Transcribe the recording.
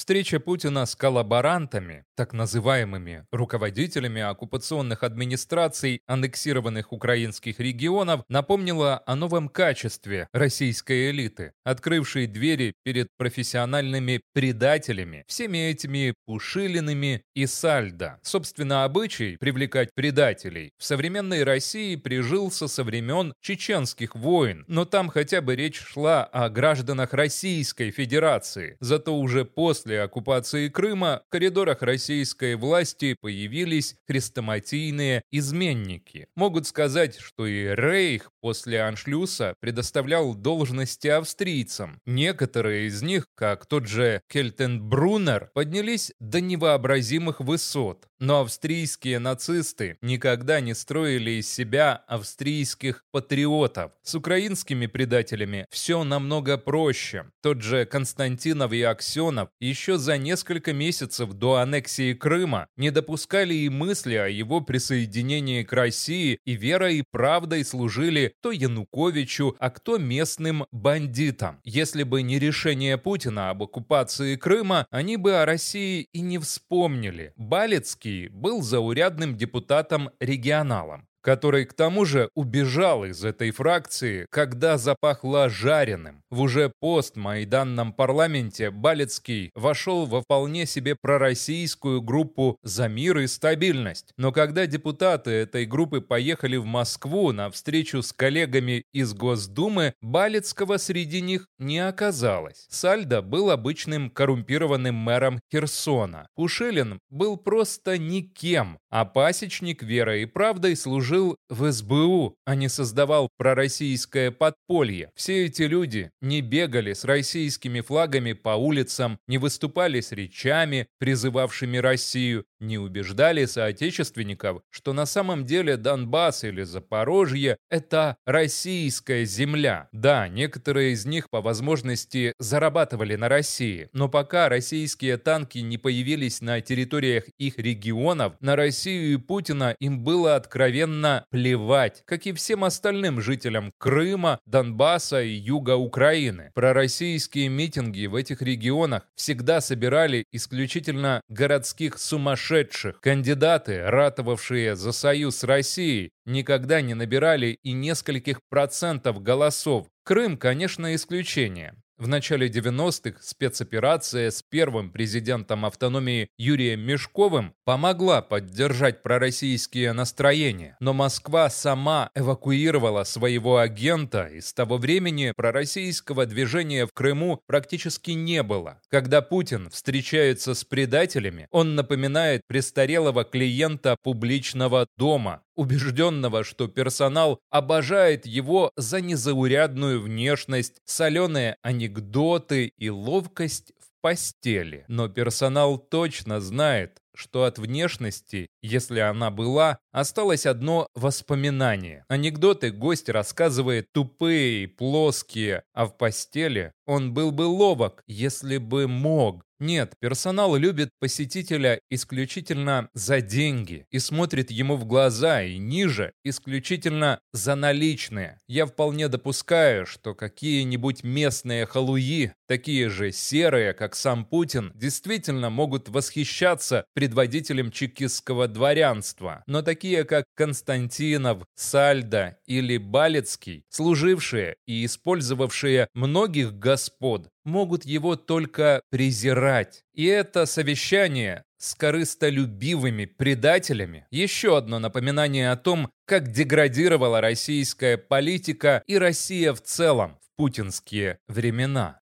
Встреча Путина с коллаборантами, так называемыми руководителями оккупационных администраций аннексированных украинских регионов, напомнила о новом качестве российской элиты, открывшей двери перед профессиональными предателями, всеми этими Пушилинами и Сальдо. Собственно, обычай привлекать предателей в современной России прижился со времен чеченских войн, но там хотя бы речь шла о гражданах Российской Федерации. Зато уже после После оккупации Крыма в коридорах российской власти появились хрестоматийные изменники. Могут сказать, что и Рейх после Аншлюса предоставлял должности австрийцам. Некоторые из них, как тот же Кельтенбруннер, поднялись до невообразимых высот. Но австрийские нацисты никогда не строили из себя австрийских патриотов. С украинскими предателями все намного проще. Тот же Константинов и Аксенов еще за несколько месяцев до аннексии Крыма не допускали и мысли о его присоединении к России и верой и правдой служили то Януковичу, а кто местным бандитам. Если бы не решение Путина об оккупации Крыма, они бы о России и не вспомнили. Балецкий был заурядным депутатом-регионалом который к тому же убежал из этой фракции, когда запахло жареным. В уже постмайданном парламенте Балецкий вошел во вполне себе пророссийскую группу «За мир и стабильность». Но когда депутаты этой группы поехали в Москву на встречу с коллегами из Госдумы, Балецкого среди них не оказалось. Сальдо был обычным коррумпированным мэром Херсона. Пушилин был просто никем, а пасечник верой и правдой служил служил в СБУ, а не создавал пророссийское подполье. Все эти люди не бегали с российскими флагами по улицам, не выступали с речами, призывавшими Россию, не убеждали соотечественников, что на самом деле Донбасс или Запорожье – это российская земля. Да, некоторые из них по возможности зарабатывали на России, но пока российские танки не появились на территориях их регионов, на Россию и Путина им было откровенно плевать, как и всем остальным жителям Крыма, Донбасса и юга Украины. Пророссийские митинги в этих регионах всегда собирали исключительно городских сумасшедших. Кандидаты, ратовавшие за союз с Россией, никогда не набирали и нескольких процентов голосов. Крым, конечно, исключение. В начале 90-х спецоперация с первым президентом автономии Юрием Мешковым помогла поддержать пророссийские настроения, но Москва сама эвакуировала своего агента, и с того времени пророссийского движения в Крыму практически не было. Когда Путин встречается с предателями, он напоминает престарелого клиента публичного дома, убежденного, что персонал обожает его за незаурядную внешность, соленые анекдоты и ловкость в постели. Но персонал точно знает, что от внешности, если она была, осталось одно воспоминание. Анекдоты гость рассказывает тупые и плоские, а в постели он был бы ловок, если бы мог. Нет, персонал любит посетителя исключительно за деньги и смотрит ему в глаза и ниже исключительно за наличные. Я вполне допускаю, что какие-нибудь местные халуи, такие же серые, как сам Путин, действительно могут восхищаться предводителем чекистского дворянства. Но такие, как Константинов, Сальдо или Балецкий, служившие и использовавшие многих господ, могут его только презирать. И это совещание с корыстолюбивыми предателями – еще одно напоминание о том, как деградировала российская политика и Россия в целом в путинские времена.